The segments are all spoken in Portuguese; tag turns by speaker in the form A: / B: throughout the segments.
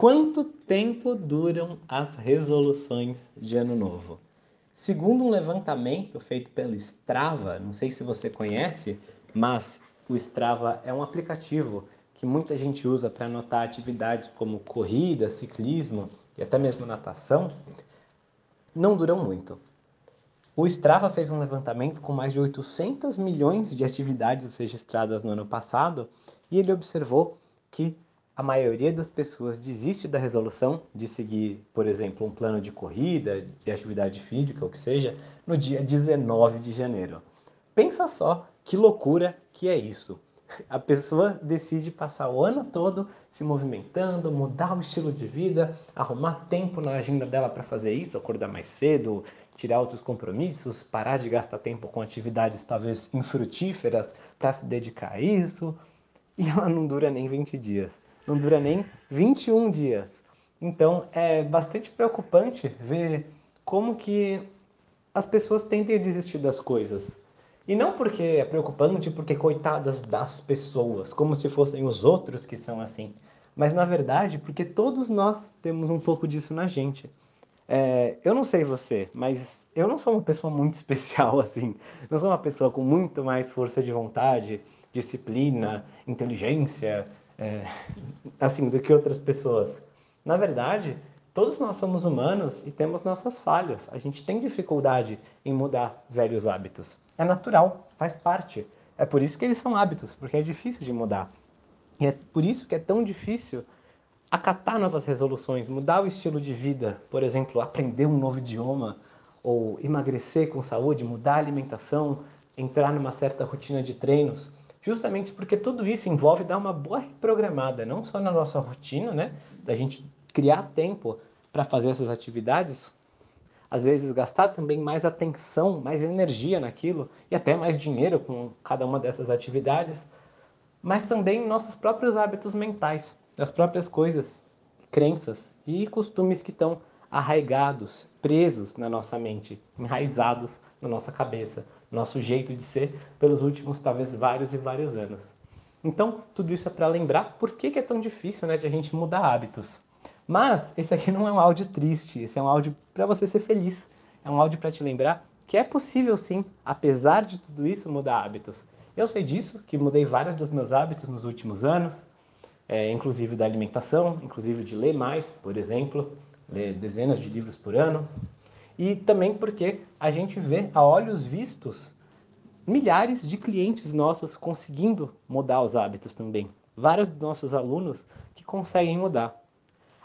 A: Quanto tempo duram as resoluções de ano novo? Segundo um levantamento feito pelo Strava, não sei se você conhece, mas o Strava é um aplicativo que muita gente usa para anotar atividades como corrida, ciclismo e até mesmo natação, não duram muito. O Strava fez um levantamento com mais de 800 milhões de atividades registradas no ano passado e ele observou que a maioria das pessoas desiste da resolução de seguir, por exemplo, um plano de corrida, de atividade física, ou que seja, no dia 19 de janeiro. Pensa só que loucura que é isso. A pessoa decide passar o ano todo se movimentando, mudar o estilo de vida, arrumar tempo na agenda dela para fazer isso, acordar mais cedo, tirar outros compromissos, parar de gastar tempo com atividades talvez infrutíferas para se dedicar a isso. E ela não dura nem 20 dias, não dura nem 21 dias. Então é bastante preocupante ver como que as pessoas tentem desistir das coisas. E não porque é preocupante, porque coitadas das pessoas, como se fossem os outros que são assim. Mas na verdade, porque todos nós temos um pouco disso na gente. É, eu não sei você, mas eu não sou uma pessoa muito especial assim. Não sou uma pessoa com muito mais força de vontade, disciplina, inteligência, é, assim, do que outras pessoas. Na verdade, todos nós somos humanos e temos nossas falhas. A gente tem dificuldade em mudar velhos hábitos. É natural, faz parte. É por isso que eles são hábitos, porque é difícil de mudar. E é por isso que é tão difícil acatar novas resoluções, mudar o estilo de vida, por exemplo, aprender um novo idioma, ou emagrecer com saúde, mudar a alimentação, entrar numa certa rotina de treinos, justamente porque tudo isso envolve dar uma boa reprogramada, não só na nossa rotina, né, da gente criar tempo para fazer essas atividades, às vezes gastar também mais atenção, mais energia naquilo e até mais dinheiro com cada uma dessas atividades, mas também nossos próprios hábitos mentais das próprias coisas, crenças e costumes que estão arraigados, presos na nossa mente, enraizados na nossa cabeça, nosso jeito de ser pelos últimos talvez vários e vários anos. Então, tudo isso é para lembrar por que, que, é tão difícil né, de a gente mudar hábitos. Mas esse aqui não é um áudio triste, esse é um áudio para você ser feliz. É um áudio para te lembrar que é possível sim, apesar de tudo isso, mudar hábitos. Eu sei disso, que mudei vários dos meus hábitos nos últimos anos, é, inclusive da alimentação, inclusive de ler mais, por exemplo, ler dezenas de livros por ano. E também porque a gente vê a olhos vistos milhares de clientes nossos conseguindo mudar os hábitos também. Vários dos nossos alunos que conseguem mudar.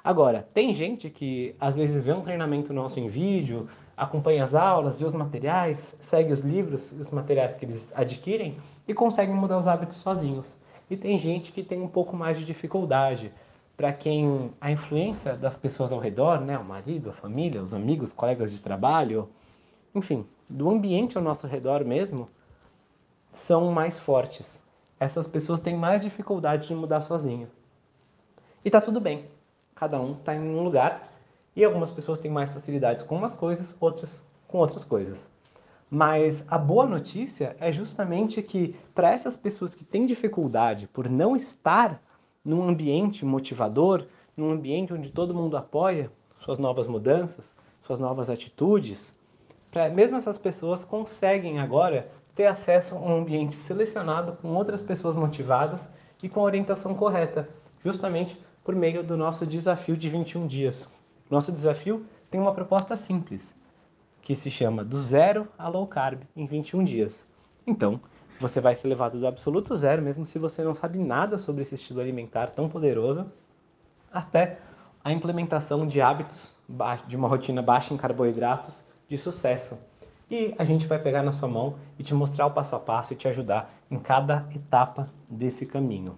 A: Agora, tem gente que às vezes vê um treinamento nosso em vídeo, acompanha as aulas, vê os materiais, segue os livros, os materiais que eles adquirem e conseguem mudar os hábitos sozinhos e tem gente que tem um pouco mais de dificuldade. Para quem a influência das pessoas ao redor, né, o marido, a família, os amigos, colegas de trabalho, enfim, do ambiente ao nosso redor mesmo, são mais fortes. Essas pessoas têm mais dificuldade de mudar sozinho. E tá tudo bem. Cada um está em um lugar e algumas pessoas têm mais facilidades com umas coisas, outras com outras coisas. Mas a boa notícia é justamente que para essas pessoas que têm dificuldade por não estar num ambiente motivador, num ambiente onde todo mundo apoia suas novas mudanças, suas novas atitudes, para mesmo essas pessoas conseguem agora ter acesso a um ambiente selecionado com outras pessoas motivadas e com a orientação correta, justamente por meio do nosso desafio de 21 dias. Nosso desafio tem uma proposta simples que se chama Do Zero a Low Carb em 21 dias. Então, você vai ser levado do absoluto zero, mesmo se você não sabe nada sobre esse estilo alimentar tão poderoso, até a implementação de hábitos de uma rotina baixa em carboidratos de sucesso. E a gente vai pegar na sua mão e te mostrar o passo a passo e te ajudar em cada etapa desse caminho.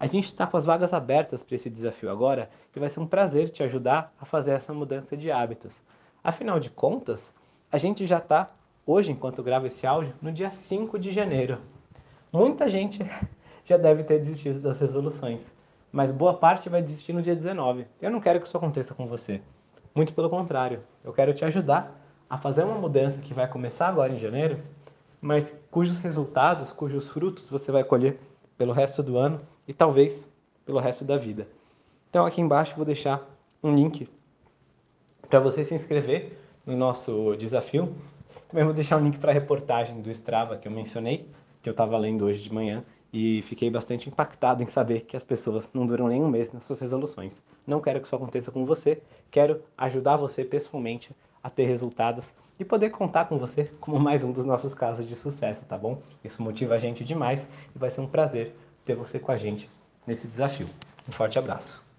A: A gente está com as vagas abertas para esse desafio agora e vai ser um prazer te ajudar a fazer essa mudança de hábitos. Afinal de contas, a gente já está, hoje, enquanto gravo esse áudio, no dia 5 de janeiro. Muita gente já deve ter desistido das resoluções, mas boa parte vai desistir no dia 19. Eu não quero que isso aconteça com você. Muito pelo contrário, eu quero te ajudar a fazer uma mudança que vai começar agora em janeiro, mas cujos resultados, cujos frutos você vai colher pelo resto do ano e talvez pelo resto da vida. Então aqui embaixo vou deixar um link para você se inscrever no nosso desafio. Também vou deixar um link para a reportagem do Strava que eu mencionei, que eu estava lendo hoje de manhã e fiquei bastante impactado em saber que as pessoas não duram nem um mês nas suas resoluções. Não quero que isso aconteça com você, quero ajudar você pessoalmente a ter resultados e poder contar com você como mais um dos nossos casos de sucesso, tá bom? Isso motiva a gente demais e vai ser um prazer ter você com a gente nesse desafio. Um forte abraço.